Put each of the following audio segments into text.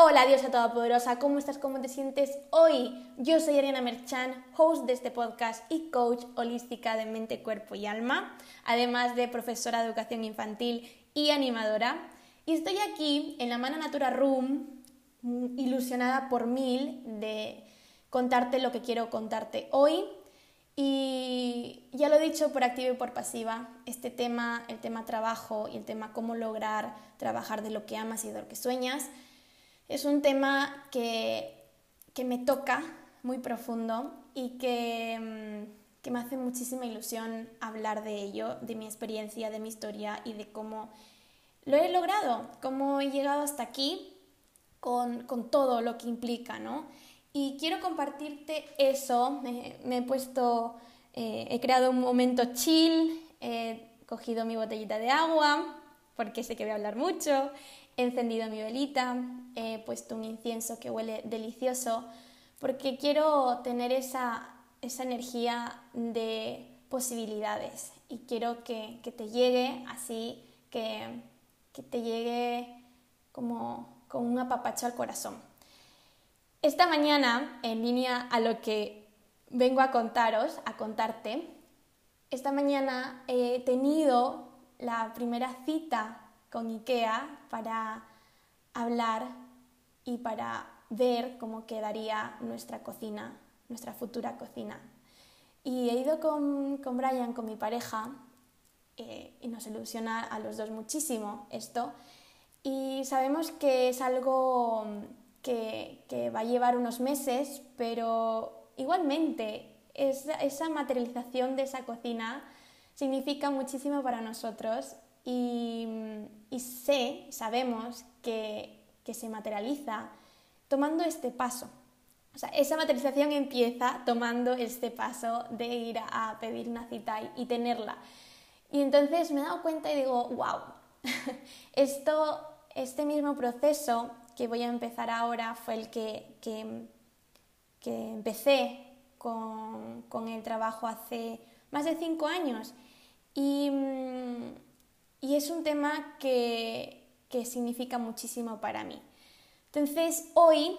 Hola diosa todopoderosa, ¿cómo estás? ¿Cómo te sientes hoy? Yo soy Ariana Merchan, host de este podcast y coach holística de mente, cuerpo y alma, además de profesora de educación infantil y animadora. Y estoy aquí en la Mana Natura Room, ilusionada por mil de contarte lo que quiero contarte hoy. Y ya lo he dicho por activa y por pasiva, este tema, el tema trabajo y el tema cómo lograr trabajar de lo que amas y de lo que sueñas, es un tema que, que me toca muy profundo y que, mm, que, me hace muchísima ilusión hablar de ello, de mi experiencia, de mi historia y de cómo lo he logrado, cómo he llegado hasta aquí con, con todo lo que implica, ¿no? Y quiero compartirte eso, me, he puesto, eh, he creado un momento chill, he cogido mi botellita de agua, porque sé que voy a hablar mucho, he encendido mi velita, he puesto un incienso que huele delicioso, porque quiero tener esa, esa energía de posibilidades y quiero que, que te llegue así, que, que, te llegue como con un apapacho al corazón. Esta mañana, en línea a lo que vengo a contaros, a contarte, esta mañana he tenido la primera cita con IKEA para hablar y para ver cómo quedaría nuestra cocina, nuestra futura cocina. Y he ido con, con Brian, con mi pareja, eh, y nos ilusiona a los dos muchísimo esto. Y sabemos que es algo que, que va a llevar unos meses, pero igualmente esa materialización de esa cocina significa muchísimo para nosotros y, sé, sabemos que, que se materializa tomando este paso. O sea, esa materialización empieza tomando este paso de ir a pedir una cita y, tenerla. Y entonces me he dado cuenta y digo, wow, esto, este mismo proceso que voy a empezar ahora fue el que, que, que empecé con, con, el trabajo hace más de cinco años. Y, y es un tema que, que significa muchísimo para mí. Entonces, hoy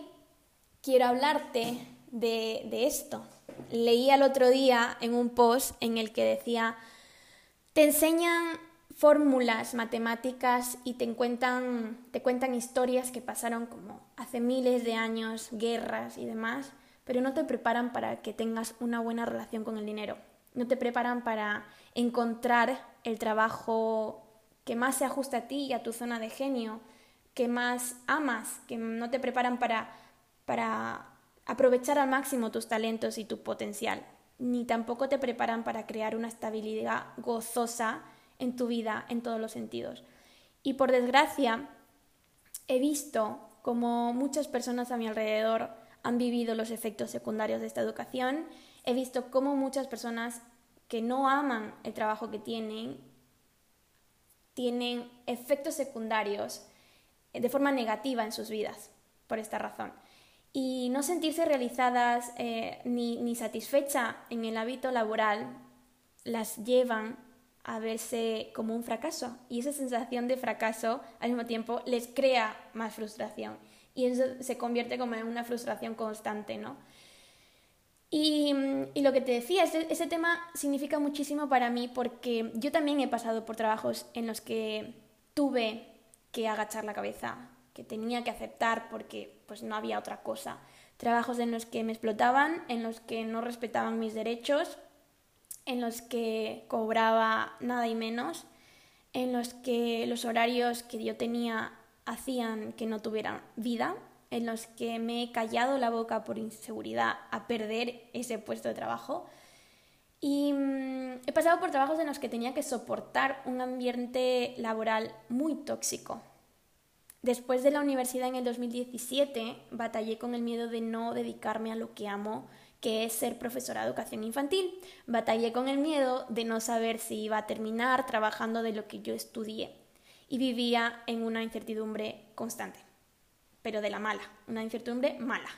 quiero hablarte de, de, esto. Leí el otro día en un post en el que decía, te enseñan fórmulas matemáticas y te cuentan, te cuentan historias que pasaron como hace miles de años, guerras y demás, pero no te preparan para que tengas una buena relación con el dinero. No te preparan para encontrar el trabajo que más se ajusta a ti y a tu zona de genio, que más amas, que no te preparan para, para aprovechar al máximo tus talentos y tu potencial, ni tampoco te preparan para crear una estabilidad gozosa en tu vida en todos los sentidos. Y por desgracia, he visto como muchas personas a mi alrededor han vivido los efectos secundarios de esta educación, he visto cómo muchas personas que no aman el trabajo que tienen tienen efectos secundarios de forma negativa en sus vidas, por esta razón. Y no sentirse realizadas eh, ni, ni satisfecha en el hábito laboral las llevan a verse como un fracaso. Y esa sensación de fracaso al mismo tiempo les crea más frustración. Y eso se convierte como en una frustración constante, ¿no? Y, y, lo que te decía, ese, ese, tema significa muchísimo para mí porque yo también he pasado por trabajos en los que tuve que agachar la cabeza, que tenía que aceptar porque pues no había otra cosa. Trabajos en los que me explotaban, en los que no respetaban mis derechos, en los que cobraba nada y menos, en los que los horarios que yo tenía hacían que no tuviera vida en los que me he callado la boca por inseguridad a perder ese puesto de trabajo. Y mmm, he pasado por trabajos en los que tenía que soportar un ambiente laboral muy tóxico. Después de la universidad en el 2017, batallé con el miedo de no dedicarme a lo que amo, que es ser profesora de educación infantil. Batallé con el miedo de no saber si iba a terminar trabajando de lo que yo estudié. Y vivía en una incertidumbre constante pero de la mala, una incertidumbre mala.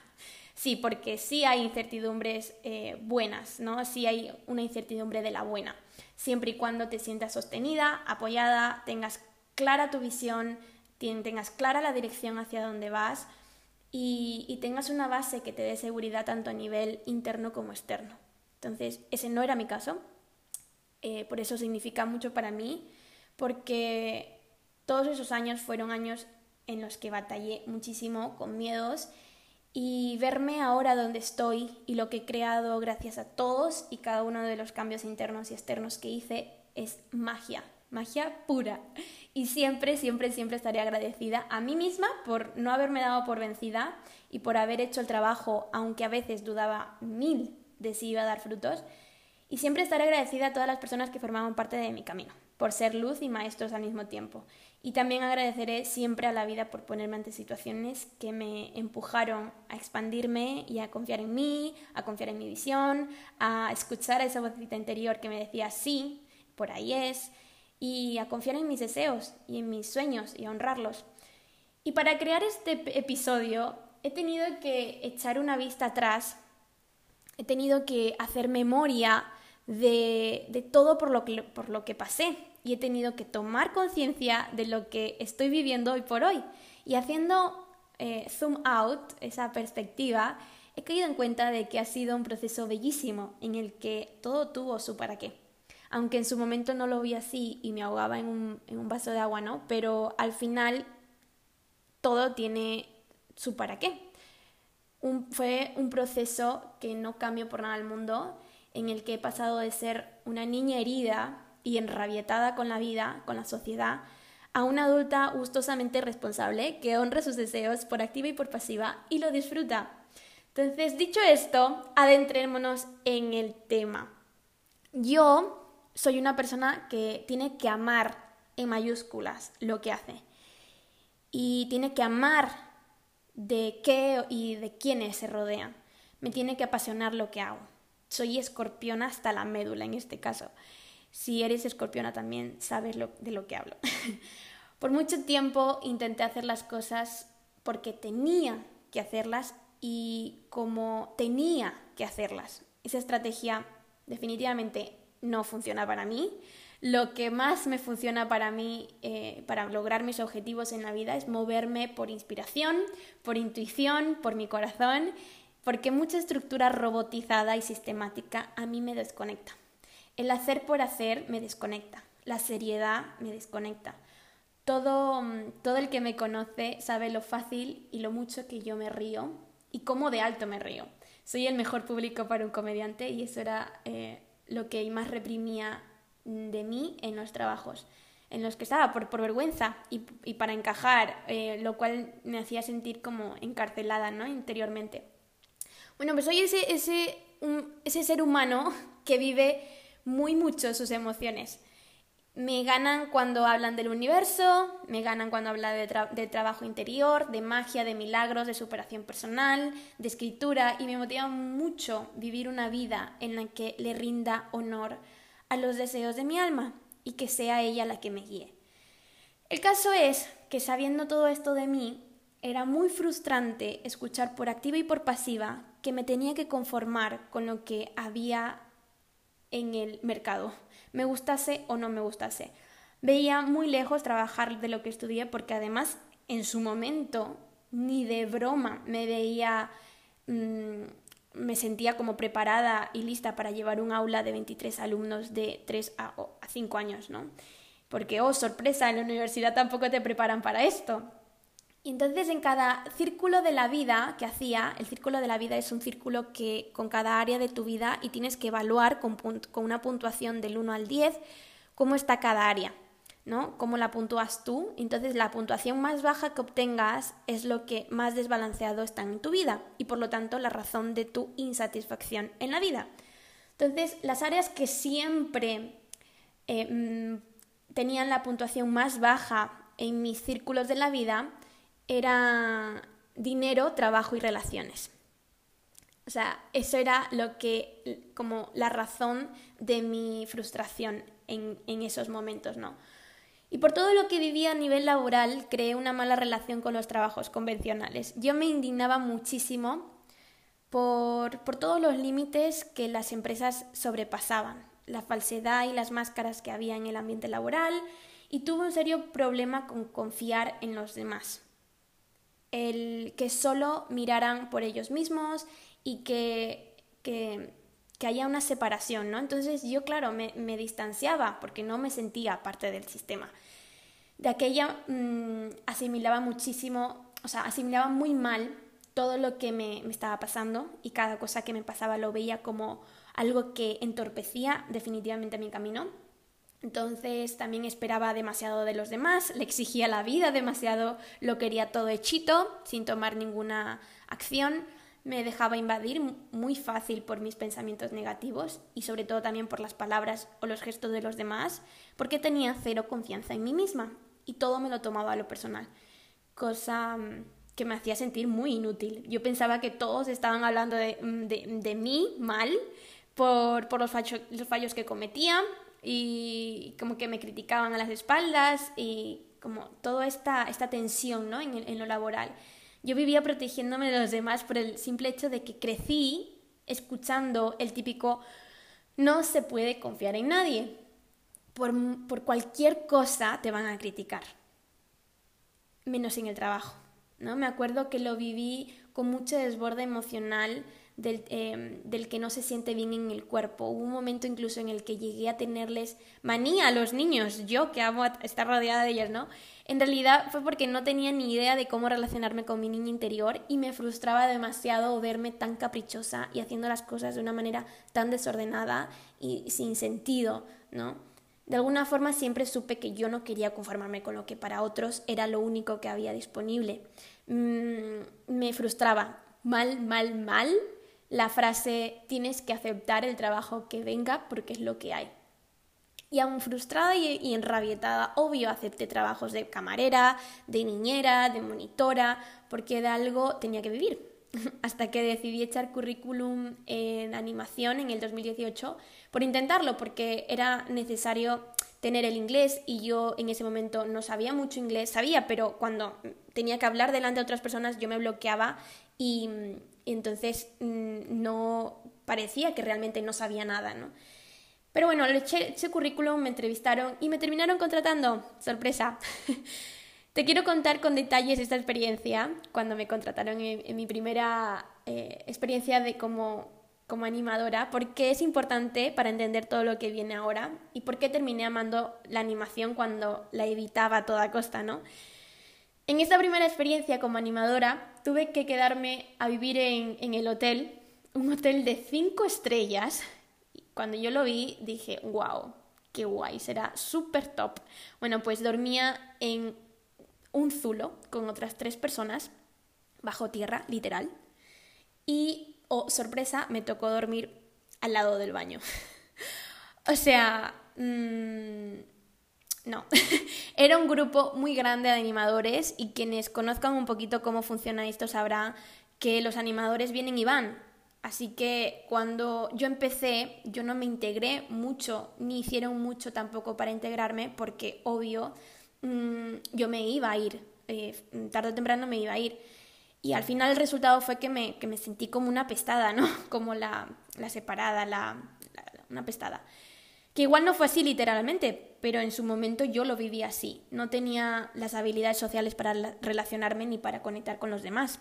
Sí, porque sí hay incertidumbres eh, buenas, ¿no? Sí hay una incertidumbre de la buena, siempre y cuando te sientas sostenida, apoyada, tengas clara tu visión, tengas clara la dirección hacia donde vas y, tengas una base que te dé seguridad tanto a nivel interno como externo. Entonces, ese no era mi caso. Eh, por eso significa mucho para mí, porque todos esos años fueron años en los que batallé muchísimo con miedos y verme ahora donde estoy y lo que he creado gracias a todos y cada uno de los cambios internos y externos que hice es magia, magia pura. Y siempre, siempre, siempre estaré agradecida a mí misma por no haberme dado por vencida y por haber hecho el trabajo, aunque a veces dudaba mil de si iba a dar frutos. Y siempre estaré agradecida a todas las personas que formaban parte de mi camino, por ser luz y maestros al mismo tiempo. Y también agradeceré siempre a la vida por ponerme ante situaciones que me empujaron a expandirme y a confiar en mí, a confiar en mi visión, a escuchar a esa vocita interior que me decía sí, por ahí es, y a confiar en mis deseos y en mis sueños y a honrarlos. Y para crear este episodio he tenido que echar una vista atrás, he tenido que hacer memoria de, de todo por lo que pasé y he tenido que tomar conciencia de lo que estoy viviendo hoy por hoy. Y haciendo eh, zoom out, esa perspectiva, he caído en cuenta de que ha sido un proceso bellísimo en el que todo tuvo su para qué aunque en su momento no lo vi así y me ahogaba en un, en un vaso de agua, ¿no? Pero al final todo tiene su para qué. fue un proceso que no cambio por nada al mundo, en el que he pasado de ser una niña herida y enrabietada con la vida, con la sociedad, a una adulta gustosamente responsable que honra sus deseos por activa y por pasiva y lo disfruta. Entonces, dicho esto, adentrémonos en el tema. Yo soy una persona que tiene que amar en mayúsculas lo que hace. Y tiene que amar de qué y de quiénes se rodean. Me tiene que apasionar lo que hago. Soy escorpiona hasta la médula en este caso. Si eres escorpiona también sabes de lo que hablo. Por mucho tiempo intenté hacer las cosas porque tenía que hacerlas y como tenía que hacerlas. Esa estrategia definitivamente no funciona para mí. Lo que más me funciona para mí, eh, para lograr mis objetivos en la vida, es moverme por inspiración, por intuición, por mi corazón, porque mucha estructura robotizada y sistemática a mí me desconecta. El hacer por hacer me desconecta, la seriedad me desconecta. Todo, mm, todo el que me conoce sabe lo fácil y lo mucho que yo me río y cómo de alto me río. Soy el mejor público para un comediante y eso era eh, lo que más reprimía de mí en los trabajos en los que estaba por, por vergüenza y, para encajar, eh, lo cual me hacía sentir como encarcelada ¿no? interiormente. Bueno, pues soy ese, ese, ese ser humano que vive muy mucho sus emociones. Me ganan cuando hablan del universo, me ganan cuando hablan de, trabajo interior, de magia, de milagros, de superación personal, de escritura y me motiva mucho vivir una vida en la que le rinda honor a los deseos de mi alma y que sea ella la que me guíe. El caso es que sabiendo todo esto de mí, era muy frustrante escuchar por activa y por pasiva que me tenía que conformar con lo que había en el mercado me gustase o no me gustase. Veía muy lejos trabajar de lo que estudié porque además en su momento ni de broma me veía, mm, me sentía como preparada y lista para llevar un aula de 23 alumnos de 3 a, a 5 años, ¿no? Porque, oh, sorpresa, en la universidad tampoco te preparan para esto. Y entonces en cada círculo de la vida que hacía, el círculo de la vida es un círculo que con cada área de tu vida y tienes que evaluar con, una puntuación del 1 al 10 cómo está cada área, ¿no? Cómo la puntúas tú. Entonces la puntuación más baja que obtengas es lo que más desbalanceado está en tu vida y por lo tanto la razón de tu insatisfacción en la vida. Entonces las áreas que siempre eh, mm, tenían la puntuación más baja en mis círculos de la vida, era dinero, trabajo y relaciones. O sea, eso era lo que, como la razón de mi frustración en, en, esos momentos, ¿no? Y por todo lo que vivía a nivel laboral, creé una mala relación con los trabajos convencionales. Yo me indignaba muchísimo por, por todos los límites que las empresas sobrepasaban, la falsedad y las máscaras que había en el ambiente laboral, y tuve un serio problema con confiar en los demás el que solo miraran por ellos mismos y que, que, haya una separación, ¿no? Entonces yo, claro, me, distanciaba porque no me sentía parte del sistema. De aquella mm, asimilaba muchísimo, o sea, asimilaba muy mal todo lo que me, me estaba pasando y cada cosa que me pasaba lo veía como algo que entorpecía definitivamente mi camino. Entonces también esperaba demasiado de los demás, le exigía la vida demasiado, lo quería todo hechito, sin tomar ninguna acción, me dejaba invadir muy fácil por mis pensamientos negativos y sobre todo también por las palabras o los gestos de los demás, porque tenía cero confianza en mí misma y todo me lo tomaba a lo personal, cosa mm, que me hacía sentir muy inútil. Yo pensaba que todos estaban hablando de, mm, mí mal por, por los, los fallos que cometía y como que me criticaban a las espaldas y como toda esta, esta tensión ¿no? en, lo laboral. Yo vivía protegiéndome de los demás por el simple hecho de que crecí escuchando el típico no se puede confiar en nadie. Por, por, cualquier cosa te van a criticar, menos en el trabajo. ¿no? Me acuerdo que lo viví con mucho desborde emocional Em, del, que no se siente bien en el cuerpo. Hubo un momento incluso en el que llegué a tenerles manía a los niños, yo que amo estar rodeada de ellos, ¿no? En realidad fue porque no tenía ni idea de cómo relacionarme con mi niña interior y me frustraba demasiado verme tan caprichosa y haciendo las cosas de una manera tan desordenada y sin sentido, ¿no? De alguna forma siempre supe que yo no quería conformarme con lo que para otros era lo único que había disponible. Mm, me frustraba mal, mal, mal la frase tienes que aceptar el trabajo que venga porque es lo que hay. Y aún frustrada y, enrabietada, obvio acepté trabajos de camarera, de niñera, de monitora, porque de algo tenía que vivir. Hasta que decidí echar currículum en animación en el 2018 por intentarlo, porque era necesario tener el inglés y yo en ese momento no sabía mucho inglés, sabía, pero cuando tenía que hablar delante de otras personas yo me bloqueaba y, entonces mm, no parecía que realmente no sabía nada, ¿no? Pero bueno, le eché, currículum, me entrevistaron y me terminaron contratando. Sorpresa. Te quiero contar con detalles esta experiencia, cuando me contrataron en, mi primera eh, experiencia de como, como animadora, porque es importante para entender todo lo que viene ahora y por qué terminé amando la animación cuando la evitaba a toda costa, ¿no? En esta primera experiencia como animadora tuve que quedarme a vivir en, el hotel, un hotel de cinco estrellas. Cuando yo lo vi dije, wow, qué guay, será súper top. Bueno, pues dormía en un zulo con otras tres personas, bajo tierra, literal. Y, oh sorpresa, me tocó dormir al lado del baño. o sea, mmm, no, era un grupo muy grande de animadores y quienes conozcan un poquito cómo funciona esto sabrán que los animadores vienen y van. Así que cuando yo empecé, yo no me integré mucho, ni hicieron mucho tampoco para integrarme, porque obvio, mm, yo me iba a ir, eh, tarde o temprano me iba a ir. Y al final el resultado fue que me, que me sentí como una pestada, ¿no? Como la, la separada, la, una pestada. Que igual no fue así literalmente, pero en su momento yo lo viví así. No tenía las habilidades sociales para relacionarme ni para conectar con los demás.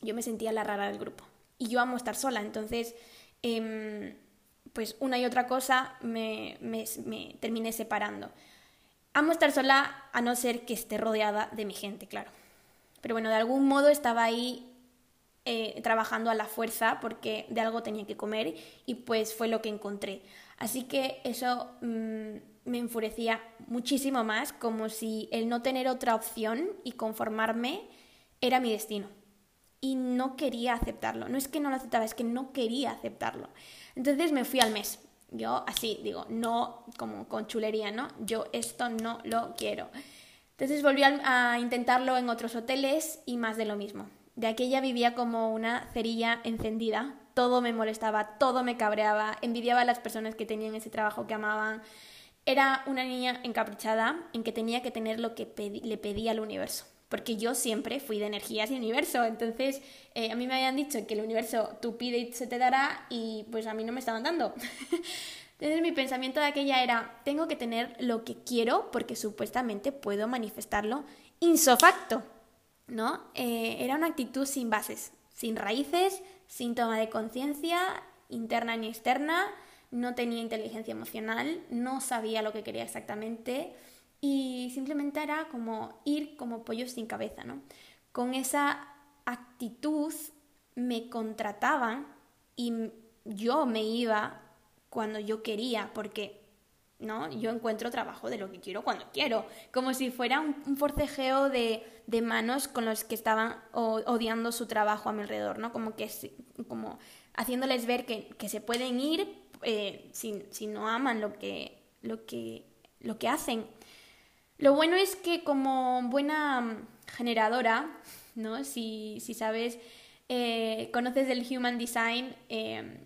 Yo me sentía la rara del grupo. Y yo amo estar sola, entonces, em, pues una y otra cosa me, me, terminé separando. Amo estar sola a no ser que esté rodeada de mi gente, claro. Pero bueno, de algún modo estaba ahí eh, trabajando a la fuerza porque de algo tenía que comer y pues fue lo que encontré. Así que eso mm, me enfurecía muchísimo más, como si el no tener otra opción y conformarme era mi destino. Y no quería aceptarlo. No es que no lo aceptaba, es que no quería aceptarlo. Entonces me fui al mes. Yo así digo, no como con chulería, ¿no? Yo esto no lo quiero. Entonces volví a intentarlo en otros hoteles y más de lo mismo. De aquella vivía como una cerilla encendida, todo me molestaba, todo me cabreaba, envidiaba a las personas que tenían ese trabajo que amaban. Era una niña encaprichada en que tenía que tener lo que le pedía al universo, porque yo siempre fui de energías y universo, entonces eh, a mí me habían dicho que el universo tú pide y se te dará y pues a mí no me estaban dando. Entonces mi pensamiento de aquella era, tengo que tener lo que quiero porque supuestamente puedo manifestarlo insofacto. ¿no? Eh, era una actitud sin bases, sin raíces, sin toma de conciencia interna ni externa, no tenía inteligencia emocional, no sabía lo que quería exactamente y simplemente era como ir como pollos sin cabeza, ¿no? Con esa actitud me contrataban y yo me iba cuando yo quería, porque ¿no? Yo encuentro trabajo de lo que quiero cuando quiero, como si fuera un, forcejeo de, manos con los que estaban odiando su trabajo a mi alrededor, ¿no? Como que como haciéndoles ver que, se pueden ir eh, si, no aman lo que, lo, que, lo que hacen. Lo bueno es que como buena generadora, ¿no? Si, sabes, eh, conoces el Human Design, eh,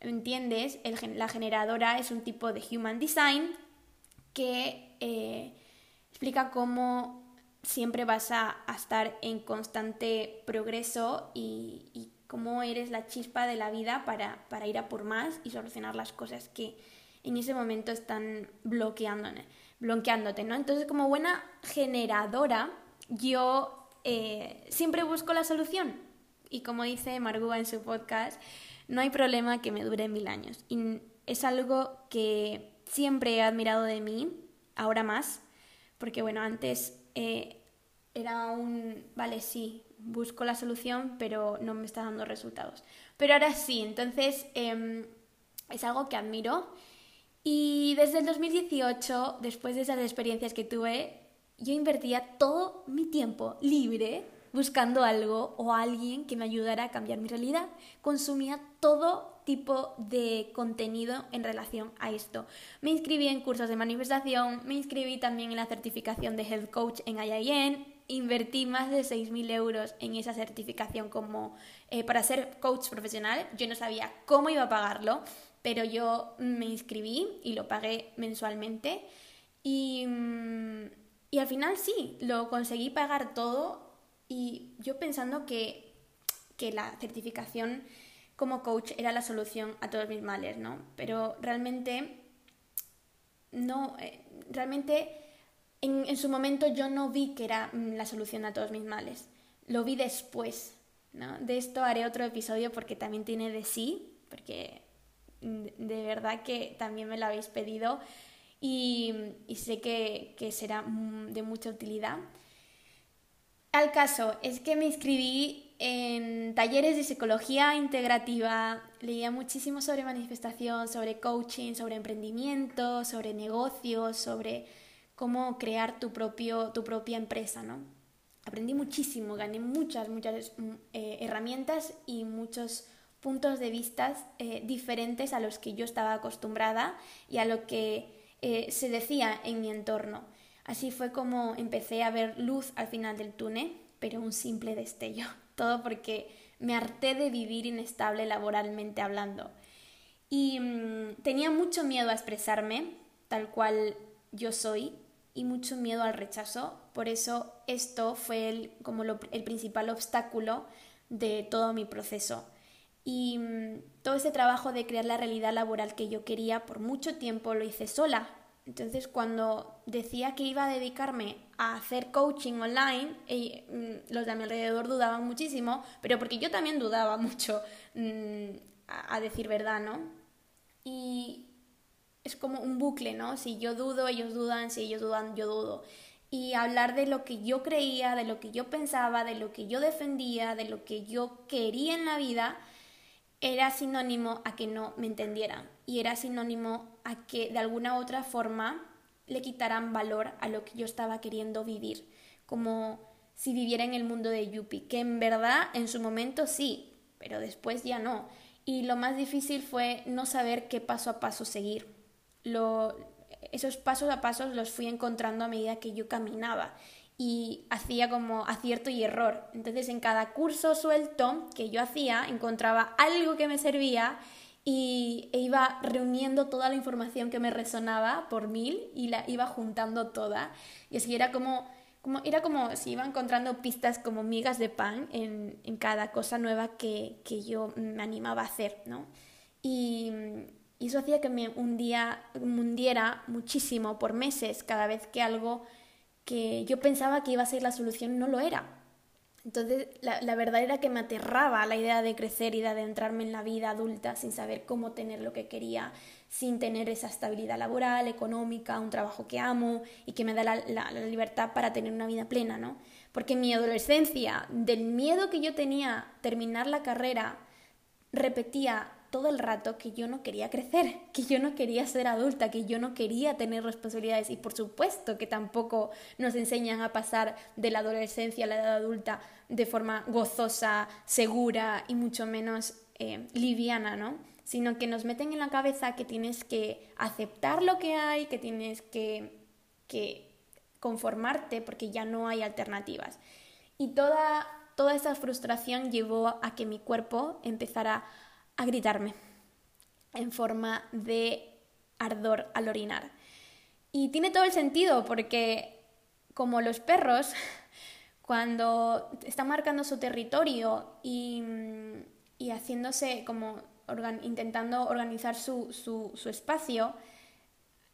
entiendes, la generadora es un tipo de Human Design que eh, explica cómo siempre vas a, estar en constante progreso y, cómo eres la chispa de la vida para, para, ir a por más y solucionar las cosas que en ese momento están bloqueándote. bloqueándote ¿no? Entonces, como buena generadora, yo eh, siempre busco la solución. Y como dice Margot en su podcast, no hay problema que me dure mil años. Y es algo que siempre he admirado de mí, ahora más, porque bueno, antes eh, era un, vale, sí, busco la solución, pero no me está dando resultados. Pero ahora sí, entonces em, es algo que admiro. Y desde el 2018, después de esas experiencias que tuve, yo invertía todo mi tiempo libre buscando algo o alguien que me ayudara a cambiar mi realidad. Consumía todo tipo de contenido en relación a esto. Me inscribí en cursos de manifestación, me inscribí también en la certificación de Health Coach en IIN, invertí más de 6.000 euros en esa certificación como eh, para ser coach profesional. Yo no sabía cómo iba a pagarlo, pero yo me inscribí y lo pagué mensualmente. Y, mm, y al final sí, lo conseguí pagar todo y yo pensando que, que la certificación como coach era la solución a todos mis males, ¿no? Pero realmente no, eh, realmente en, su momento yo no vi que era mm, la solución a todos mis males. Lo vi después, ¿no? De esto haré otro episodio porque también tiene de sí, porque mm, de verdad que también me lo habéis pedido y, y sé que, que será mm, de mucha utilidad. Al caso, es que me inscribí en talleres de psicología integrativa, leía muchísimo sobre manifestación, sobre coaching, sobre emprendimiento, sobre negocios, sobre cómo crear tu, propio, tu propia empresa, ¿no? Aprendí muchísimo, gané muchas, muchas mm, eh, herramientas y muchos puntos de vista eh, diferentes a los que yo estaba acostumbrada y a lo que eh, se decía en mi entorno. Así fue como empecé a ver luz al final del túnel, pero un simple destello. Todo porque me harté de vivir inestable laboralmente hablando. Y mm, tenía mucho miedo a expresarme tal cual yo soy y mucho miedo al rechazo. Por eso esto fue el, como el principal obstáculo de todo mi proceso. Y mm, todo ese trabajo de crear la realidad laboral que yo quería por mucho tiempo lo hice sola, entonces, cuando decía que iba a dedicarme a hacer coaching online, mm, los de mi alrededor dudaban muchísimo, pero porque yo también dudaba mucho, mm, a, decir verdad, ¿no? Y es como un bucle, ¿no? Si yo dudo, ellos dudan, si ellos dudan, yo dudo. Y hablar de lo que yo creía, de lo que yo pensaba, de lo que yo defendía, de lo que yo quería en la vida, era sinónimo a que no me entendieran y era sinónimo a que de alguna otra forma le quitaran valor a lo que yo estaba queriendo vivir, como si viviera en el mundo de Yuppie, que en verdad en su momento sí, pero después ya no. Y lo más difícil fue no saber qué paso a paso seguir. Lo, esos pasos a pasos los fui encontrando a medida que yo caminaba y hacía como acierto y error. Entonces en cada curso suelto que yo hacía encontraba algo que me servía y e iba reuniendo toda la información que me resonaba por mil y la iba juntando toda. Y así era como, como, era como si iba encontrando pistas como migas de pan en, en cada cosa nueva que, que, yo me animaba a hacer, ¿no? Y, y eso hacía que me hundía, hundiera muchísimo por meses cada vez que algo que yo pensaba que iba a ser la solución no lo era. Entonces, la, la, verdad era que me aterraba la idea de crecer y de adentrarme en la vida adulta sin saber cómo tener lo que quería, sin tener esa estabilidad laboral, económica, un trabajo que amo y que me da la, la, la libertad para tener una vida plena, ¿no? Porque mi adolescencia, del miedo que yo tenía terminar la carrera, repetía todo el rato que yo no quería crecer, que yo no quería ser adulta, que yo no quería tener responsabilidades y por supuesto que tampoco nos enseñan a pasar de la adolescencia a la edad adulta de forma gozosa, segura y mucho menos eh, liviana, ¿no? Sino que nos meten en la cabeza que tienes que aceptar lo que hay, que tienes que, que conformarte porque ya no hay alternativas. Y toda, toda esa frustración llevó a que mi cuerpo empezara a gritarme en forma de ardor al orinar. Y tiene todo el sentido porque como los perros, cuando están marcando su territorio y, y haciéndose como intentando organizar su, su, su, espacio,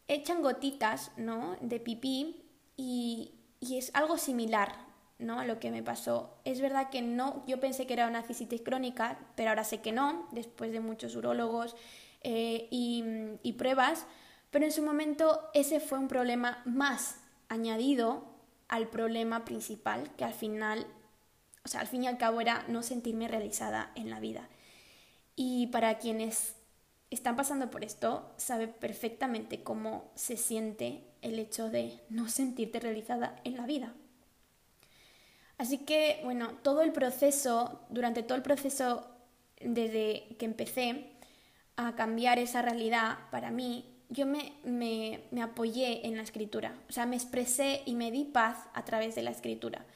echan gotitas ¿no? de pipí y, es algo similar ¿no? lo que me pasó. Es verdad que no, yo pensé que era una cistitis crónica, pero ahora sé que no, después de muchos urólogos eh, y, y pruebas, pero en su momento ese fue un problema más añadido al problema principal, que al final, o sea, al fin y al cabo era no sentirme realizada en la vida. Y para quienes están pasando por esto, sabe perfectamente cómo se siente el hecho de no sentirte realizada en la vida. Así que, bueno, todo el proceso, durante todo el proceso desde que empecé a cambiar esa realidad para mí, yo me, me, me apoyé en la escritura, o sea, me expresé y me di paz a través de la escritura.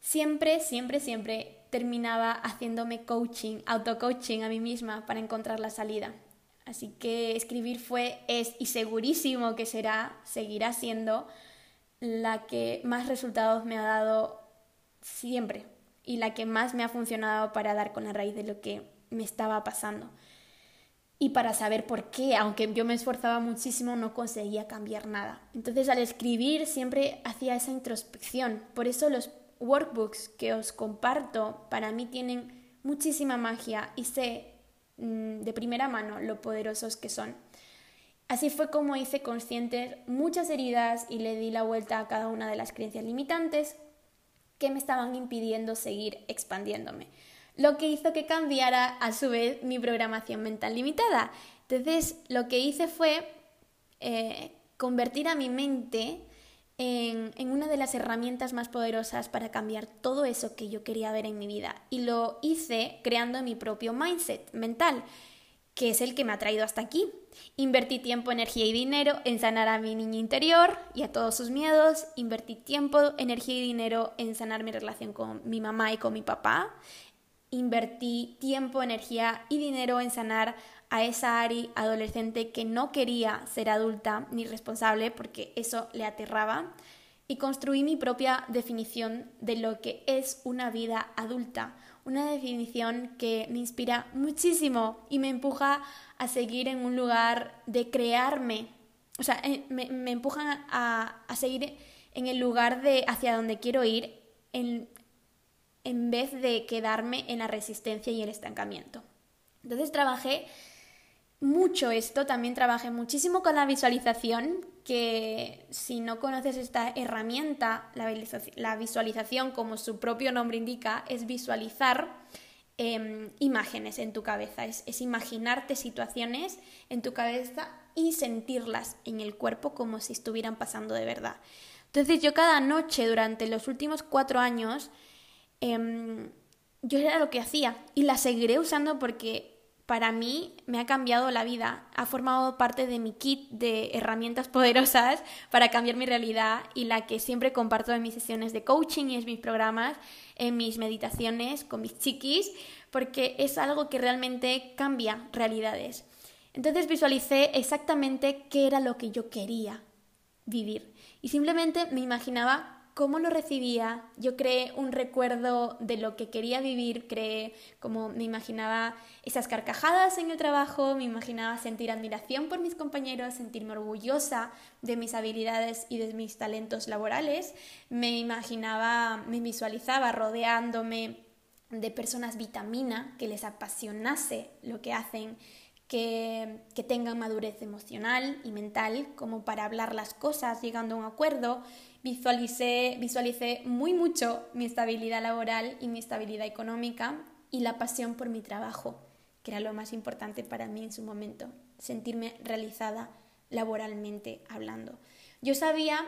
Siempre, siempre, siempre terminaba haciéndome coaching, auto-coaching a mí misma para encontrar la salida. Así que escribir fue, es y segurísimo que será, seguirá siendo la que más resultados me ha dado siempre y la que más me ha funcionado para dar con la raíz de lo que me estaba pasando. Y para saber por qué, aunque yo me esforzaba muchísimo, no conseguía cambiar nada. Entonces al escribir siempre hacía esa introspección. Por eso los workbooks que os comparto para mí tienen muchísima magia y sé Mm, de primera mano lo poderosos que son. Así fue como hice conscientes muchas heridas y le di la vuelta a cada una de las creencias limitantes que me estaban impidiendo seguir expandiéndome. Lo que hizo que cambiara a su vez mi programación mental limitada. Entonces lo que hice fue eh, convertir a mi mente en, una de las herramientas más poderosas para cambiar todo eso que yo quería ver en mi vida. Y lo hice creando mi propio mindset mental, que es el que me ha traído hasta aquí. Invertí tiempo, energía y dinero en sanar a mi niño interior y a todos sus miedos. Invertí tiempo, energía y dinero en sanar mi relación con mi mamá y con mi papá. Invertí tiempo, energía y dinero en sanar a esa Ari adolescente que no quería ser adulta ni responsable porque eso le aterraba y construí mi propia definición de lo que es una vida adulta, una definición que me inspira muchísimo y me empuja a seguir en un lugar de crearme, o sea, eh, me, me empujan a, a, seguir en el lugar de hacia donde quiero ir en, en vez de quedarme en la resistencia y el estancamiento. Entonces trabajé mucho esto, también trabajé muchísimo con la visualización, que si no conoces esta herramienta, la visualización, como su propio nombre indica, es visualizar em, imágenes en tu cabeza, es, imaginarte situaciones en tu cabeza y sentirlas en el cuerpo como si estuvieran pasando de verdad. Entonces yo cada noche durante los últimos cuatro años, em, yo era lo que hacía y la seguiré usando porque para mí me ha cambiado la vida, ha formado parte de mi kit de herramientas poderosas para cambiar mi realidad y la que siempre comparto en mis sesiones de coaching y en mis programas, en mis meditaciones con mis chiquis, porque es algo que realmente cambia realidades. Entonces visualicé exactamente qué era lo que yo quería vivir y simplemente me imaginaba cómo lo recibía, yo creé un recuerdo de lo que quería vivir, creé como me imaginaba esas carcajadas en el trabajo, me imaginaba sentir admiración por mis compañeros, sentirme orgullosa de mis habilidades y de mis talentos laborales, me imaginaba, me visualizaba rodeándome de personas vitamina que les apasionase lo que hacen, que, que, tengan madurez emocional y mental como para hablar las cosas llegando a un acuerdo, visualicé, visualicé muy mucho mi estabilidad laboral y mi estabilidad económica y la pasión por mi trabajo, que era lo más importante para mí en su momento, sentirme realizada laboralmente hablando. Yo sabía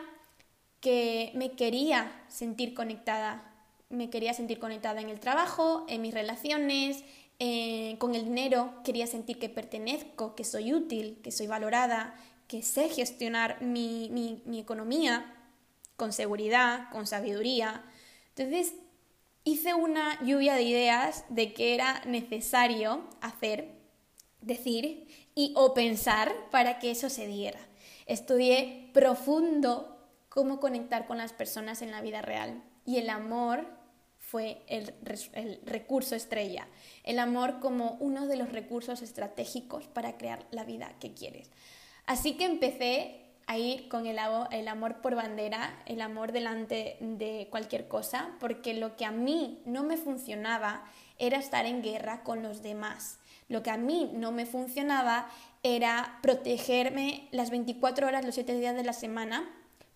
que me quería sentir conectada, me quería sentir conectada en el trabajo, en mis relaciones, eh, con el dinero, quería sentir que pertenezco, que soy útil, que soy valorada, que sé gestionar mi, mi, mi economía con seguridad, con sabiduría. Entonces hice una lluvia de ideas de qué era necesario hacer, decir y o pensar para que eso se diera. Estudié profundo cómo conectar con las personas en la vida real y el amor fue el, el, recurso estrella. El amor como uno de los recursos estratégicos para crear la vida que quieres. Así que empecé a ir con el, el amor por bandera, el amor delante de cualquier cosa, porque lo que a mí no me funcionaba era estar en guerra con los demás. Lo que a mí no me funcionaba era protegerme las 24 horas, los 7 días de la semana,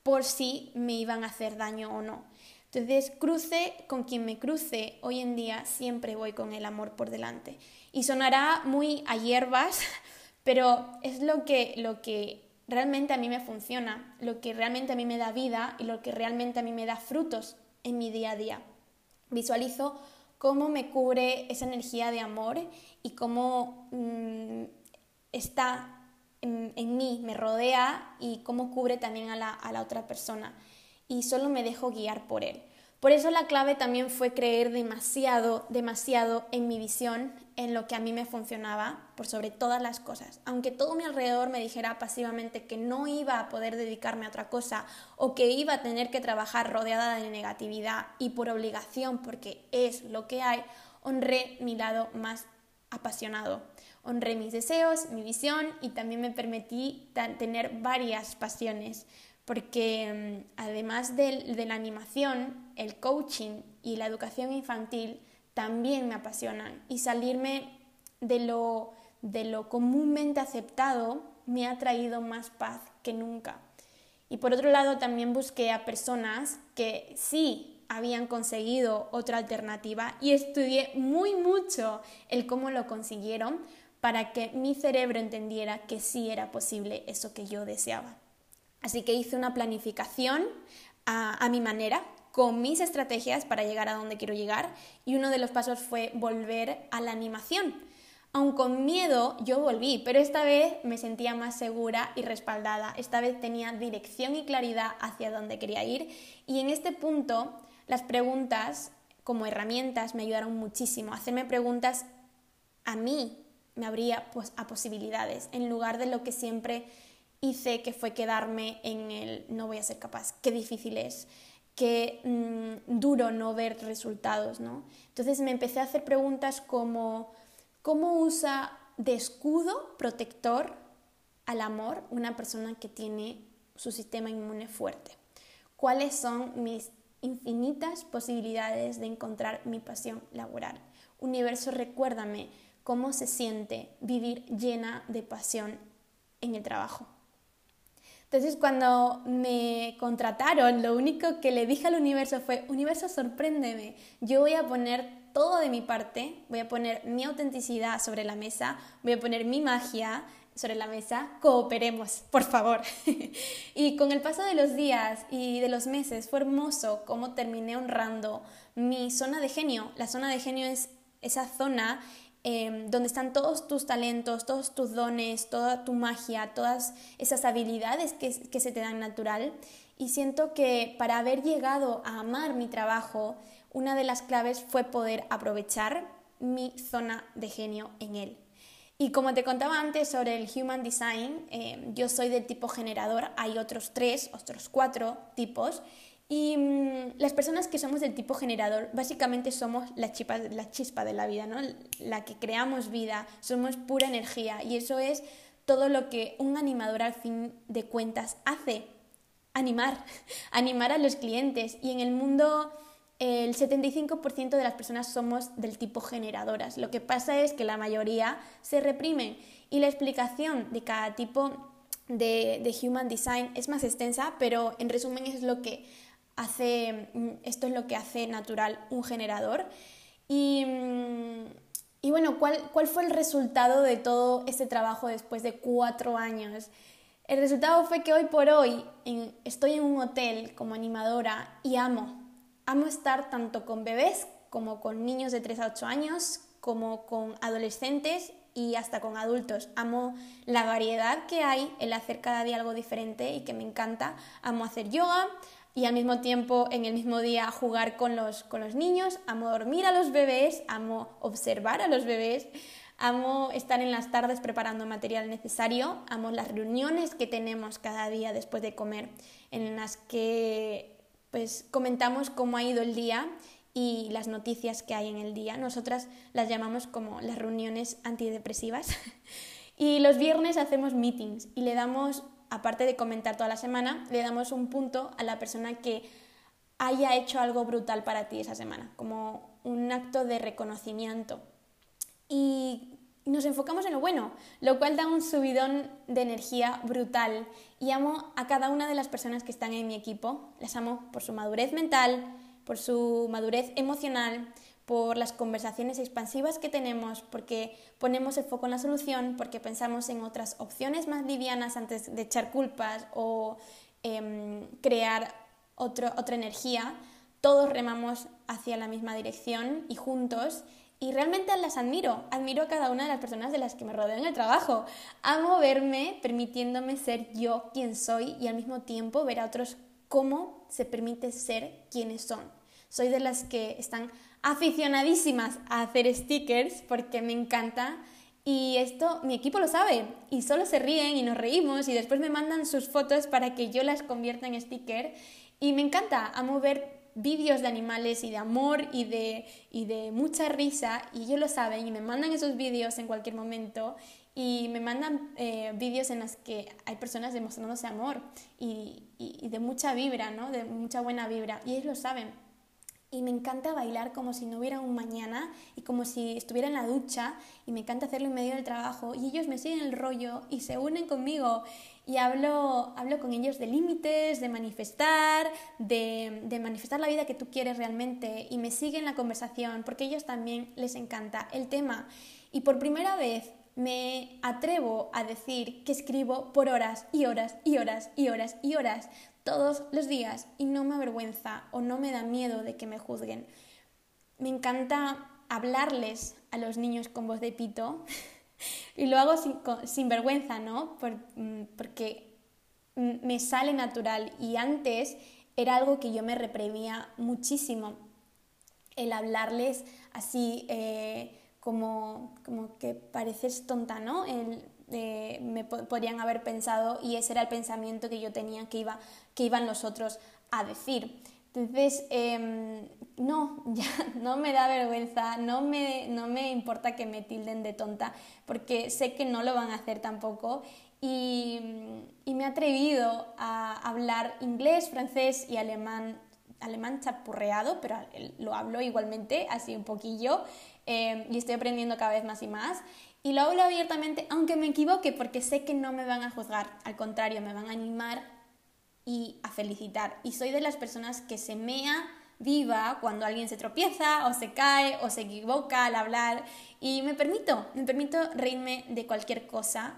por si me iban a hacer daño o no. Entonces, cruce con quien me cruce, hoy en día siempre voy con el amor por delante. Y sonará muy a hierbas, pero es lo que, lo que realmente a mí me funciona, lo que realmente a mí me da vida y lo que realmente a mí me da frutos en mi día a día. Visualizo cómo me cubre esa energía de amor y cómo mm, está en, mí, me rodea y cómo cubre también a la, a la otra persona. Y solo me dejo guiar por él. Por eso la clave también fue creer demasiado, demasiado en mi visión, en lo que a mí me funcionaba, por sobre todas las cosas. Aunque todo mi alrededor me dijera pasivamente que no iba a poder dedicarme a otra cosa o que iba a tener que trabajar rodeada de negatividad y por obligación, porque es lo que hay, honré mi lado más apasionado. Honré mis deseos, mi visión y también me permití tener varias pasiones porque mm, además de, la animación, el coaching y la educación infantil también me apasionan y salirme de lo, de lo comúnmente aceptado me ha traído más paz que nunca. Y por otro lado también busqué a personas que sí habían conseguido otra alternativa y estudié muy mucho el cómo lo consiguieron para que mi cerebro entendiera que sí era posible eso que yo deseaba. Así que hice una planificación a, mi manera, con mis estrategias para llegar a donde quiero llegar y uno de los pasos fue volver a la animación. Aun con miedo yo volví, pero esta vez me sentía más segura y respaldada. Esta vez tenía dirección y claridad hacia dónde quería ir y en este punto las preguntas como herramientas me ayudaron muchísimo. Hacerme preguntas a mí me abría pues, a posibilidades en lugar de lo que siempre hice que fue quedarme en el no voy a ser capaz, qué difícil es, qué mm, duro no ver resultados, ¿no? Entonces me empecé a hacer preguntas como ¿cómo usa de escudo protector al amor una persona que tiene su sistema inmune fuerte? ¿Cuáles son mis infinitas posibilidades de encontrar mi pasión laboral? Universo, recuérdame cómo se siente vivir llena de pasión en el trabajo. Entonces cuando me contrataron, lo único que le dije al universo fue, universo, sorpréndeme, yo voy a poner todo de mi parte, voy a poner mi autenticidad sobre la mesa, voy a poner mi magia sobre la mesa, cooperemos, por favor. y con el paso de los días y de los meses fue hermoso cómo terminé honrando mi zona de genio. La zona de genio es esa zona Em, donde están todos tus talentos, todos tus dones, toda tu magia, todas esas habilidades que, que se te dan natural. Y siento que para haber llegado a amar mi trabajo, una de las claves fue poder aprovechar mi zona de genio en él. Y como te contaba antes sobre el Human Design, em, yo soy del tipo generador, hay otros tres, otros cuatro tipos, Y mm, las personas que somos del tipo generador, básicamente somos la chispa, la chispa de la vida, ¿no? La que creamos vida, somos pura energía y eso es todo lo que un animador al fin de cuentas hace, animar, animar a los clientes. Y en el mundo el 75% de las personas somos del tipo generadoras. Lo que pasa es que la mayoría se reprimen y la explicación de cada tipo de, de Human Design es más extensa, pero en resumen es lo que hace, mm, esto es lo que hace natural un generador. Y, mm, y bueno, ¿cuál, ¿cuál fue el resultado de todo este trabajo después de cuatro años? El resultado fue que hoy por hoy estoy en un hotel como animadora y amo, amo estar tanto con bebés como con niños de 3 a 8 años, como con adolescentes y hasta con adultos. Amo la variedad que hay, el hacer cada día algo diferente y que me encanta. Amo hacer yoga, y al mismo tiempo en el mismo día jugar con los, con los niños, amo dormir a los bebés, amo observar a los bebés, amo estar en las tardes preparando material necesario, amo las reuniones que tenemos cada día después de comer, en las que pues comentamos cómo ha ido el día y las noticias que hay en el día. Nosotras las llamamos como las reuniones antidepresivas. y los viernes hacemos meetings y le damos aparte de comentar toda la semana, le damos un punto a la persona que haya hecho algo brutal para ti esa semana, como un acto de reconocimiento. Y nos enfocamos en lo bueno, lo cual da un subidón de energía brutal. Y amo a cada una de las personas que están en mi equipo. Las amo por su madurez mental, por su madurez emocional, por las conversaciones expansivas que tenemos, porque ponemos el foco en la solución, porque pensamos en otras opciones más livianas antes de echar culpas o em, crear otra energía, todos remamos hacia la misma dirección y juntos. Y realmente las admiro, admiro a cada una de las personas de las que me rodeo en el trabajo. Amo verme permitiéndome ser yo quien soy y al mismo tiempo ver a otros cómo se permite ser quienes son. Soy de las que están aficionadísimas a hacer stickers porque me encanta y esto mi equipo lo sabe y solo se ríen y nos reímos y después me mandan sus fotos para que yo las convierta en sticker y me encanta, amo ver vídeos de animales y de amor y de, y de mucha risa y ellos lo saben y me mandan esos vídeos en cualquier momento y me mandan eh, vídeos en los que hay personas demostrándose amor y, y, de mucha vibra, ¿no? de mucha buena vibra y ellos lo saben y me encanta bailar como si no hubiera un mañana y como si estuviera en la ducha y me encanta hacerlo en medio del trabajo y ellos me siguen el rollo y se unen conmigo y hablo, hablo con ellos de límites, de manifestar, de, de manifestar la vida que tú quieres realmente y me siguen la conversación porque a ellos también les encanta el tema. Y por primera vez me atrevo a decir que escribo por horas y horas y horas y horas y horas todos los días y no me avergüenza o no me da miedo de que me juzguen. Me encanta hablarles a los niños con voz de pito y lo hago sin, vergüenza, ¿no? Mm, porque me sale natural y antes era algo que yo me reprimía muchísimo, el hablarles así eh, como, como que pareces tonta, ¿no? El, me podrían haber pensado y ese era el pensamiento que yo tenía que, iba, que iban los otros a decir. Entonces, em, no, ya no me da vergüenza, no me, no me importa que me tilden de tonta, porque sé que no lo van a hacer tampoco. Y, y me he atrevido a hablar inglés, francés y alemán, alemán chapurreado, pero lo hablo igualmente, así un poquillo, em, y estoy aprendiendo cada vez más y más. Y lo hablo abiertamente, aunque me equivoque, porque sé que no me van a juzgar, al contrario, me van a animar y a felicitar. Y soy de las personas que se mea viva cuando alguien se tropieza o se cae o se equivoca al hablar y me permito, me permito reírme de cualquier cosa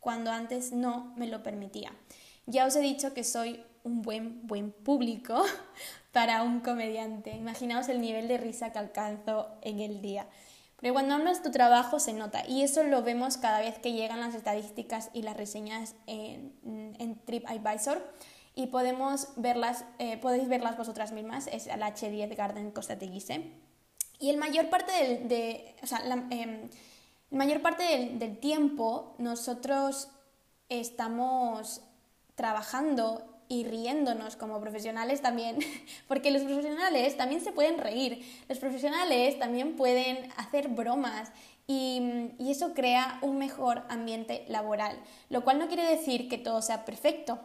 cuando antes no me lo permitía. Ya os he dicho que soy un buen, buen público para un comediante. Imaginaos el nivel de risa que alcanzo en el día. Pero cuando amas tu trabajo se nota y eso lo vemos cada vez que llegan las estadísticas y las reseñas en, en TripAdvisor y podemos verlas, eh, podéis verlas vosotras mismas, es el H10 Garden Costa Teguise. Y el mayor parte del, de, o sea, la, em, mayor parte del, del tiempo nosotros estamos trabajando y riéndonos como profesionales también, porque los profesionales también se pueden reír, los profesionales también pueden hacer bromas y, y, eso crea un mejor ambiente laboral, lo cual no quiere decir que todo sea perfecto.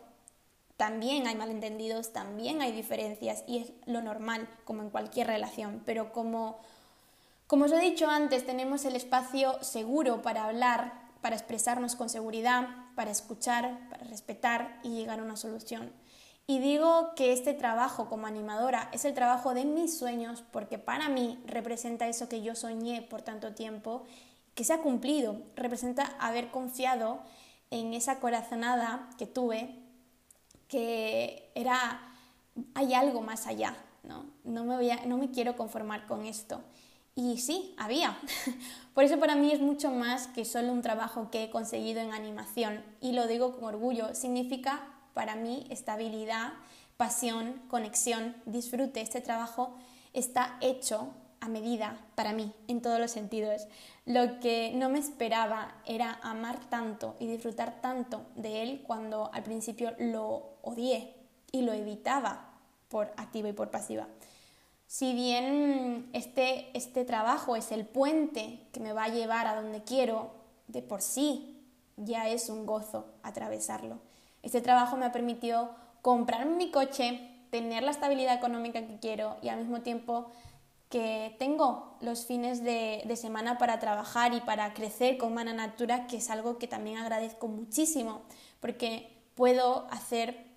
También hay malentendidos, también hay diferencias y es lo normal, como en cualquier relación, pero como, como os he dicho antes, tenemos el espacio seguro para hablar, para expresarnos con seguridad, para escuchar, para respetar y llegar a una solución. Y digo que este trabajo como animadora es el trabajo de mis sueños porque para mí representa eso que yo soñé por tanto tiempo, que se ha cumplido, representa haber confiado en esa corazonada que tuve que era, hay algo más allá, ¿no? No me, voy no me quiero conformar con esto. Y sí, había. Por eso para mí es mucho más que solo un trabajo que he conseguido en animación. Y lo digo con orgullo. Significa para mí estabilidad, pasión, conexión, disfrute. Este trabajo está hecho a medida para mí, en todos los sentidos. Lo que no me esperaba era amar tanto y disfrutar tanto de él cuando al principio lo odié y lo evitaba por activa y por pasiva. Si bien este, este trabajo es el puente que me va a llevar a donde quiero, de por sí ya es un gozo atravesarlo. Este trabajo me ha permitido comprarme mi coche, tener la estabilidad económica que quiero y al mismo tiempo que tengo los fines de, semana para trabajar y para crecer con Mana Natura, que es algo que también agradezco muchísimo, porque puedo hacer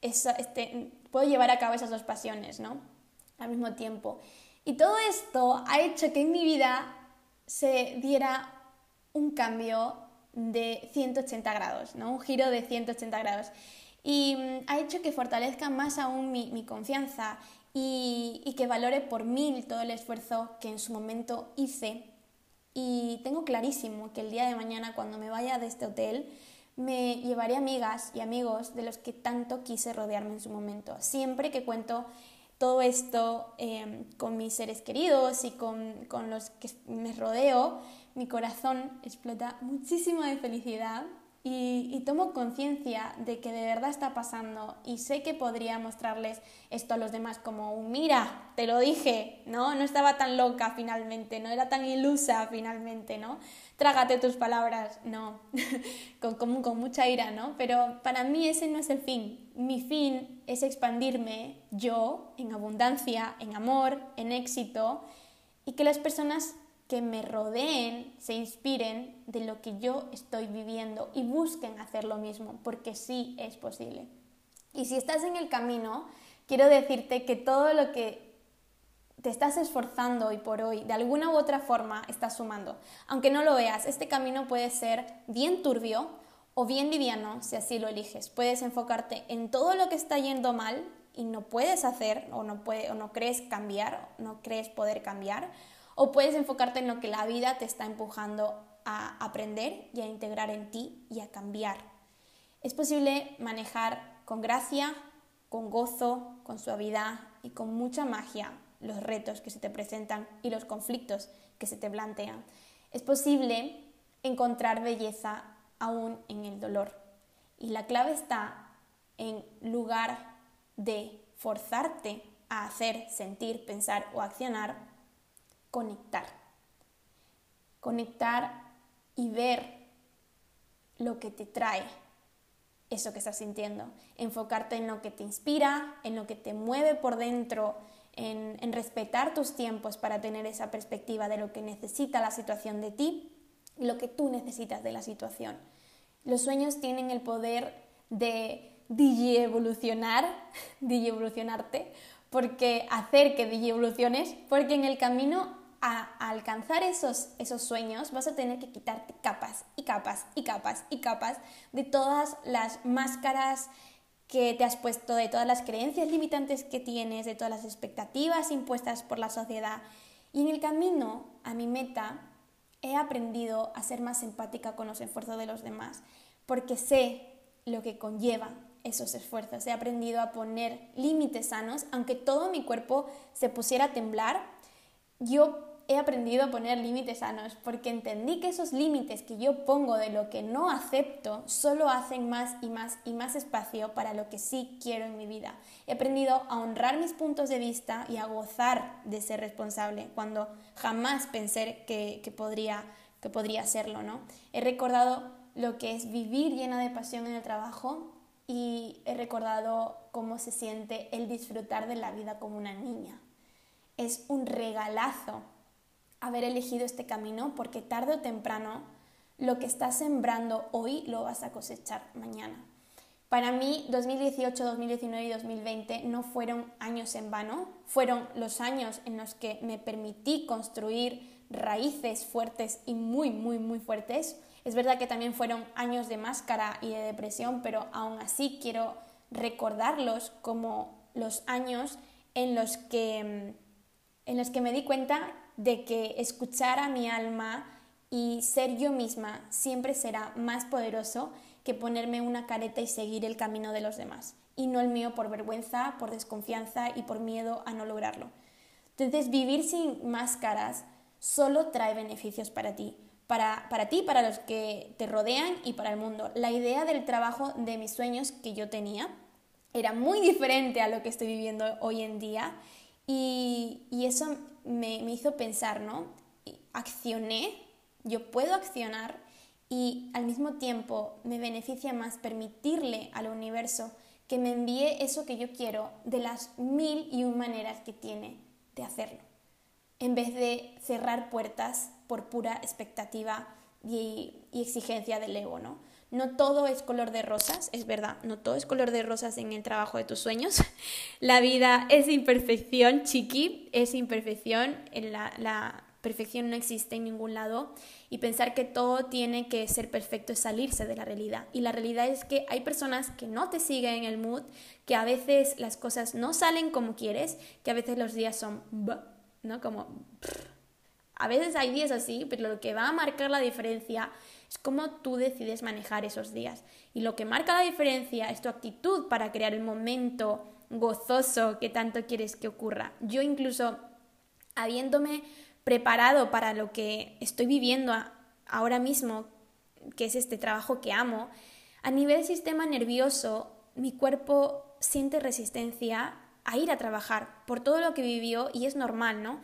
este, puedo llevar a cabo esas dos pasiones, ¿no? Al mismo tiempo. Y todo esto ha hecho que en mi vida se diera un cambio de 180 grados, ¿no? Un giro de 180 grados. Y mm, ha hecho que fortalezca más aún mi, mi confianza y, que valore por mil todo el esfuerzo que en su momento hice. Y tengo clarísimo que el día de mañana, cuando me vaya de este hotel, me llevaré amigas y amigos de los que tanto quise rodearme en su momento. Siempre que cuento todo esto eh, con mis seres queridos y con, con los que me rodeo, mi corazón explota muchísimo de felicidad y, tomo conciencia de que de verdad está pasando y sé que podría mostrarles esto a los demás como un mira, te lo dije, ¿no? No estaba tan loca finalmente, no era tan ilusa finalmente, ¿no? Trágate tus palabras, no, con, con, con mucha ira, ¿no? Pero para mí ese no es el fin. Mi fin es expandirme yo en abundancia, en amor, en éxito y que las personas que me rodeen se inspiren de lo que yo estoy viviendo y busquen hacer lo mismo, porque sí es posible. Y si estás en el camino, quiero decirte que todo lo que te estás esforzando hoy por hoy, de alguna u otra forma, estás sumando. Aunque no lo veas, este camino puede ser bien turbio o bien liviano, si así lo eliges. Puedes enfocarte en todo lo que está yendo mal y no puedes hacer o no, puede, o no crees cambiar, no crees poder cambiar, o puedes enfocarte en lo que la vida te está empujando a aprender y a integrar en ti y a cambiar. Es posible manejar con gracia, con gozo, con suavidad y con mucha magia los retos que se te presentan y los conflictos que se te plantean. Es posible encontrar belleza aún en el dolor. Y la clave está en lugar de forzarte a hacer, sentir, pensar o accionar, conectar. Conectar y ver lo que te trae eso que estás sintiendo. Enfocarte en lo que te inspira, en lo que te mueve por dentro, en, respetar tus tiempos para tener esa perspectiva de lo que necesita la situación de ti y lo que tú necesitas de la situación. Los sueños tienen el poder de evolucionar, evolucionarte, porque hacer que evoluciones, porque en el camino a, alcanzar esos, esos sueños vas a tener que quitarte capas y capas y capas y capas de todas las máscaras que te has puesto, de todas las creencias limitantes que tienes, de todas las expectativas impuestas por la sociedad. Y en el camino a mi meta he aprendido a ser más empática con los esfuerzos de los demás, porque sé lo que conlleva esos esfuerzos. He aprendido a poner límites sanos, aunque todo mi cuerpo se pusiera a temblar, yo he aprendido a poner límites sanos porque entendí que esos límites que yo pongo de lo que no acepto solo hacen más y más y más espacio para lo que sí quiero en mi vida. He aprendido a honrar mis puntos de vista y a gozar de ser responsable cuando jamás pensé que, que podría, que podría serlo. ¿no? He recordado lo que es vivir llena de pasión en el trabajo y he recordado cómo se siente el disfrutar de la vida como una niña. Es un regalazo haber elegido este camino porque tarde o temprano lo que estás sembrando hoy lo vas a cosechar mañana. Para mí 2018, 2019 y 2020 no fueron años en vano, fueron los años en los que me permití construir raíces fuertes y muy, muy, muy fuertes. Es verdad que también fueron años de máscara y de depresión, pero aún así quiero recordarlos como los años en los que, en los que me di cuenta de que escuchar a mi alma y ser yo misma siempre será más poderoso que ponerme una careta y seguir el camino de los demás, y no el mío por vergüenza, por desconfianza y por miedo a no lograrlo. Entonces, vivir sin máscaras solo trae beneficios para ti, para, para ti, para los que te rodean y para el mundo. La idea del trabajo de mis sueños que yo tenía era muy diferente a lo que estoy viviendo hoy en día y, eso me, hizo pensar, ¿no? Accioné, yo puedo accionar y al mismo tiempo me beneficia más permitirle al universo que me envíe eso que yo quiero de las mil y un maneras que tiene de hacerlo, en vez de cerrar puertas por pura expectativa y exigencia del ego, ¿no? No todo es color de rosas, es verdad, no todo es color de rosas en el trabajo de tus sueños. La vida es imperfección, chiqui, es imperfección, la, perfección no existe en ningún lado y pensar que todo tiene que ser perfecto es salirse de la realidad. Y la realidad es que hay personas que no te siguen en el mood, que a veces las cosas no salen como quieres, que a veces los días son, ¿no? Como... A veces hay días así, pero lo que va a marcar la diferencia es cómo tú decides manejar esos días. Y lo que marca la diferencia es tu actitud para crear el momento gozoso que tanto quieres que ocurra. Yo incluso, habiéndome preparado para lo que estoy viviendo ahora mismo, que es este trabajo que amo, a nivel sistema nervioso, mi cuerpo siente resistencia a ir a trabajar por todo lo que vivió y es normal, ¿no?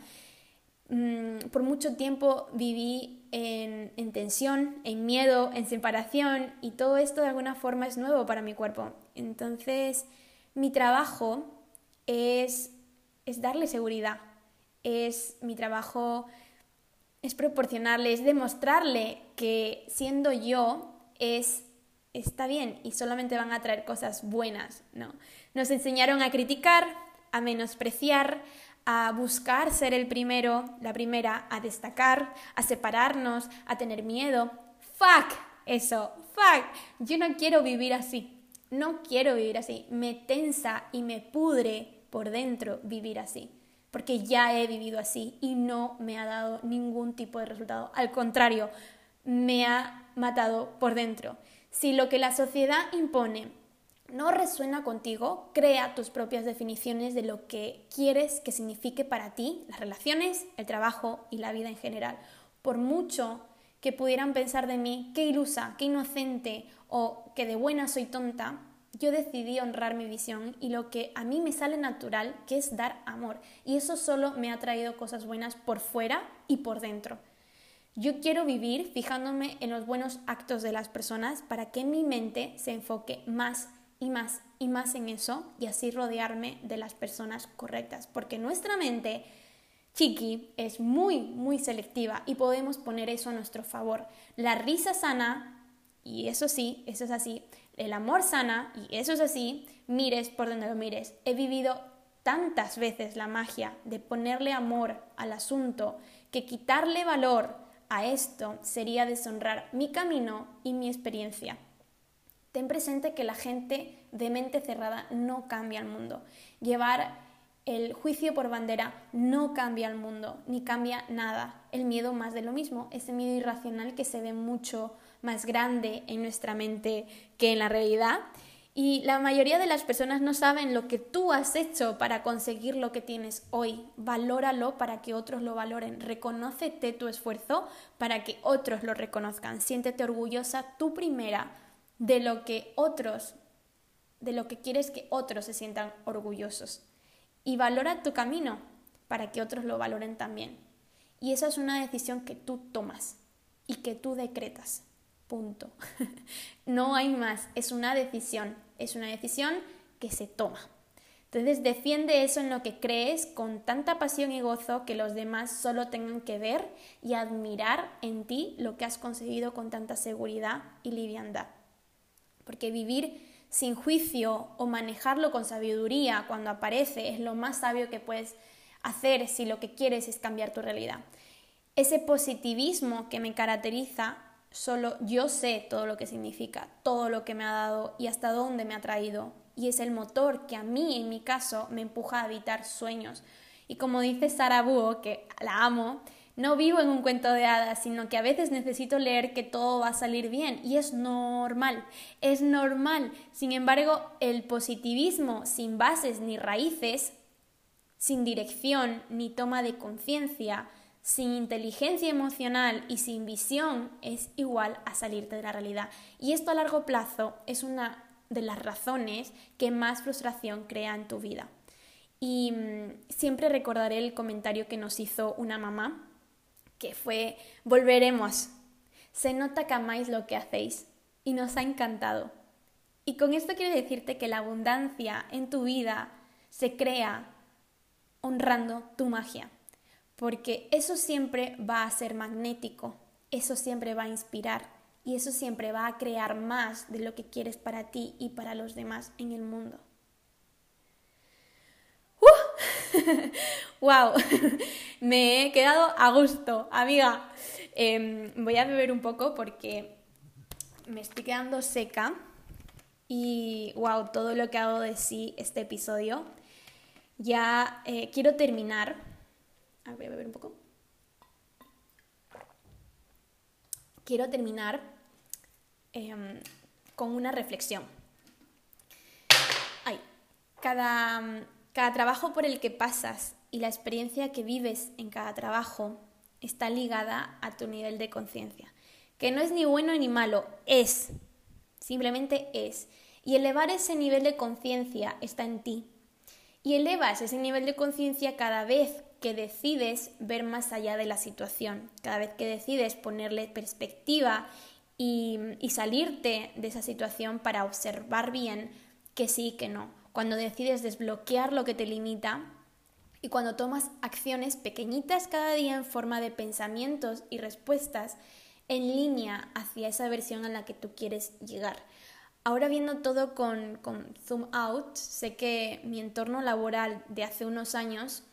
Mm, por mucho tiempo viví en, en, tensión, en miedo, en separación y todo esto de alguna forma es nuevo para mi cuerpo. Entonces, mi trabajo es, es darle seguridad, es mi trabajo, es proporcionarle, es demostrarle que siendo yo es está bien y solamente van a traer cosas buenas, ¿no? Nos enseñaron a criticar, a menospreciar, a buscar ser el primero, la primera, a destacar, a separarnos, a tener miedo. Fuck eso, fuck. Yo no quiero vivir así. No quiero vivir así. Me tensa y me pudre por dentro vivir así. Porque ya he vivido así y no me ha dado ningún tipo de resultado. Al contrario, me ha matado por dentro. Si lo que la sociedad impone no resuena contigo, crea tus propias definiciones de lo que quieres que signifique para ti las relaciones, el trabajo y la vida en general. Por mucho que pudieran pensar de mí, qué ilusa, qué inocente o que de buena soy tonta, yo decidí honrar mi visión y lo que a mí me sale natural, que es dar amor. Y eso solo me ha traído cosas buenas por fuera y por dentro. Yo quiero vivir fijándome en los buenos actos de las personas para que mi mente se enfoque más y más y más en eso y así rodearme de las personas correctas, porque nuestra mente chiqui es muy, muy selectiva y podemos poner eso a nuestro favor. La risa sana, y eso sí, eso es así, el amor sana, y eso es así, mires por donde lo mires. He vivido tantas veces la magia de ponerle amor al asunto que quitarle valor a esto sería deshonrar mi camino y mi experiencia. Ten presente que la gente de mente cerrada no cambia el mundo. Llevar el juicio por bandera no cambia el mundo, ni cambia nada. El miedo más de lo mismo, ese miedo irracional que se ve mucho más grande en nuestra mente que en la realidad. Y la mayoría de las personas no saben lo que tú has hecho para conseguir lo que tienes hoy. Valóralo para que otros lo valoren. Reconócete tu esfuerzo para que otros lo reconozcan. Siéntete orgullosa tú primera de lo que otros, de lo que quieres que otros se sientan orgullosos. Y valora tu camino para que otros lo valoren también. Y esa es una decisión que tú tomas y que tú decretas. Punto. no hay más, es una decisión, es una decisión que se toma. Entonces defiende eso en lo que crees con tanta pasión y gozo que los demás solo tengan que ver y admirar en ti lo que has conseguido con tanta seguridad y liviandad. Porque vivir sin juicio o manejarlo con sabiduría cuando aparece es lo más sabio que puedes hacer si lo que quieres es cambiar tu realidad. Ese positivismo que me caracteriza Solo yo sé todo lo que significa, todo lo que me ha dado y hasta dónde me ha traído. Y es el motor que a mí, en mi caso, me empuja a evitar sueños. Y como dice Sara Búho, que la amo, no vivo en un cuento de hadas, sino que a veces necesito leer que todo va a salir bien. Y es normal, es normal. Sin embargo, el positivismo sin bases ni raíces, sin dirección ni toma de conciencia, sin inteligencia emocional y sin visión es igual a salirte de la realidad. Y esto a largo plazo es una de las razones que más frustración crea en tu vida. Y mm, siempre recordaré el comentario que nos hizo una mamá, que fue, volveremos. Se nota que amáis lo que hacéis y nos ha encantado. Y con esto quiero decirte que la abundancia en tu vida se crea honrando tu magia porque eso siempre va a ser magnético, eso siempre va a inspirar y eso siempre va a crear más de lo que quieres para ti y para los demás en el mundo. ¡Wow! Me he quedado a gusto, amiga. Em, voy a beber un poco porque me estoy quedando seca y wow, todo lo que hago de sí este episodio. Ya eh, quiero terminar Ah, voy a beber un poco. Quiero terminar em, con una reflexión. Ay, cada, cada trabajo por el que pasas y la experiencia que vives en cada trabajo está ligada a tu nivel de conciencia, que no es ni bueno ni malo, es, simplemente es. Y elevar ese nivel de conciencia está en ti. Y elevas ese nivel de conciencia cada vez que decides ver más allá de la situación, cada vez que decides ponerle perspectiva y, salirte de esa situación para observar bien que sí, que no, cuando decides desbloquear lo que te limita y cuando tomas acciones pequeñitas cada día en forma de pensamientos y respuestas en línea hacia esa versión a la que tú quieres llegar. Ahora viendo todo con, con zoom out, sé que mi entorno laboral de hace unos años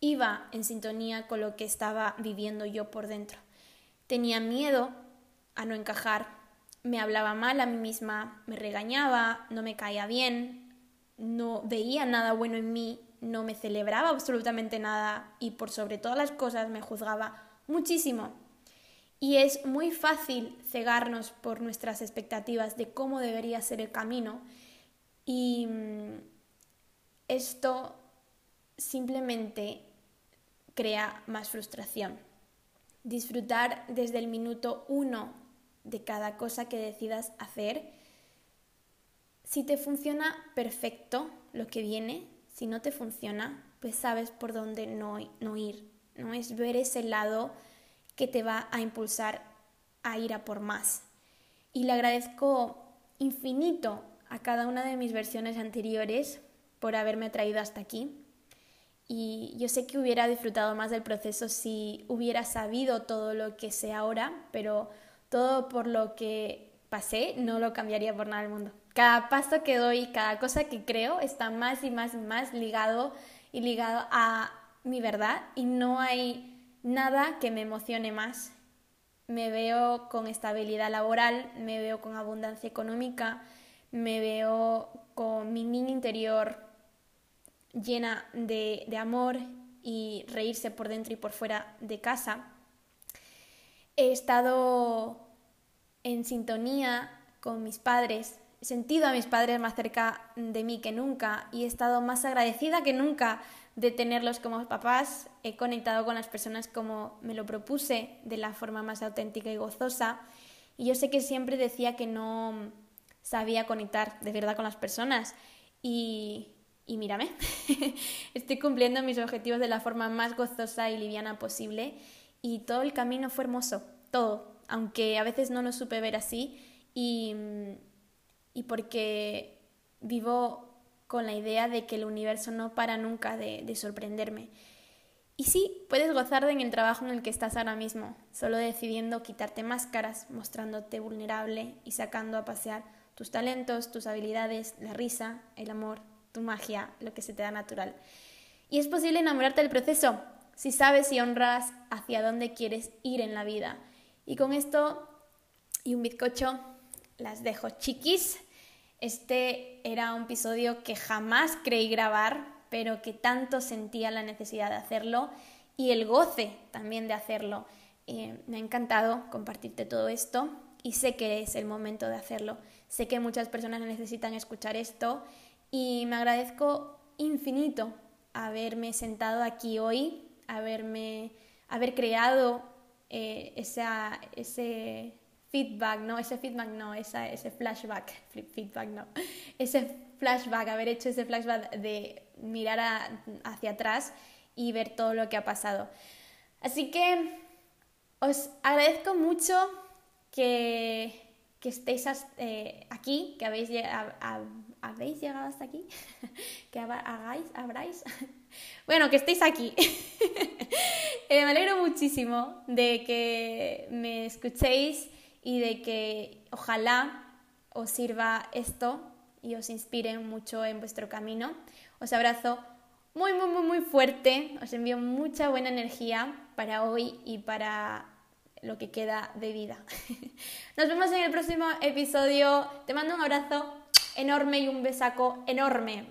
iba en sintonía con lo que estaba viviendo yo por dentro. Tenía miedo a no encajar, me hablaba mal a mí misma, me regañaba, no me caía bien, no veía nada bueno en mí, no me celebraba absolutamente nada y por sobre todas las cosas me juzgaba muchísimo. Y es muy fácil cegarnos por nuestras expectativas de cómo debería ser el camino y mm, esto simplemente crea más frustración. Disfrutar desde el minuto uno de cada cosa que decidas hacer. Si te funciona, perfecto lo que viene. Si no te funciona, pues sabes por dónde no, no ir. No es ver ese lado que te va a impulsar a ir a por más. Y le agradezco infinito a cada una de mis versiones anteriores por haberme traído hasta aquí y yo sé que hubiera disfrutado más del proceso si hubiera sabido todo lo que sé ahora, pero todo por lo que pasé no lo cambiaría por nada del mundo. Cada paso que doy, cada cosa que creo está más y más y más ligado y ligado a mi verdad y no hay nada que me emocione más. Me veo con estabilidad laboral, me veo con abundancia económica, me veo con mi niño interior llena de, amor y reírse por dentro y por fuera de casa. He estado en sintonía con mis padres, sentido a mis padres más cerca de mí que nunca y he estado más agradecida que nunca de tenerlos como papás. He conectado con las personas como me lo propuse, de la forma más auténtica y gozosa. Y yo sé que siempre decía que no sabía conectar de verdad con las personas. Y, y mírame, estoy cumpliendo mis objetivos de la forma más gozosa y liviana posible. Y todo el camino fue hermoso, todo, aunque a veces no lo supe ver así. Y y porque vivo con la idea de que el universo no para nunca de, sorprenderme. Y sí, puedes gozar en el trabajo en el que estás ahora mismo, solo decidiendo quitarte máscaras, mostrándote vulnerable y sacando a pasear tus talentos, tus habilidades, la risa, el amor, tu magia, lo que se te da natural. Y es posible enamorarte del proceso si sabes y honras hacia dónde quieres ir en la vida. Y con esto y un bizcocho las dejo chiquis. Este era un episodio que jamás creí grabar, pero que tanto sentía la necesidad de hacerlo y el goce también de hacerlo. Eh, me ha encantado compartirte todo esto y sé que es el momento de hacerlo. Sé que muchas personas necesitan escuchar esto y me agradezco infinito haberme sentado aquí hoy, haberme, haber creado eh, esa, ese feedback, no, ese feedback no, ese flashback, feedback no, ese flashback, haber hecho ese flashback de mirar hacia atrás y ver todo lo que ha pasado. Así que os agradezco mucho que, que estéis eh, aquí, que habéis, habéis llegado hasta aquí, que hagáis, abráis, bueno, que estéis aquí. Eh, me alegro muchísimo de que me escuchéis y de que ojalá os sirva esto y os inspire mucho en vuestro camino. Os abrazo muy, muy, muy, muy fuerte. Os envío mucha buena energía para hoy y para lo que queda de vida. Nos vemos en el próximo episodio. Te mando un abrazo enorme y un besaco enorme.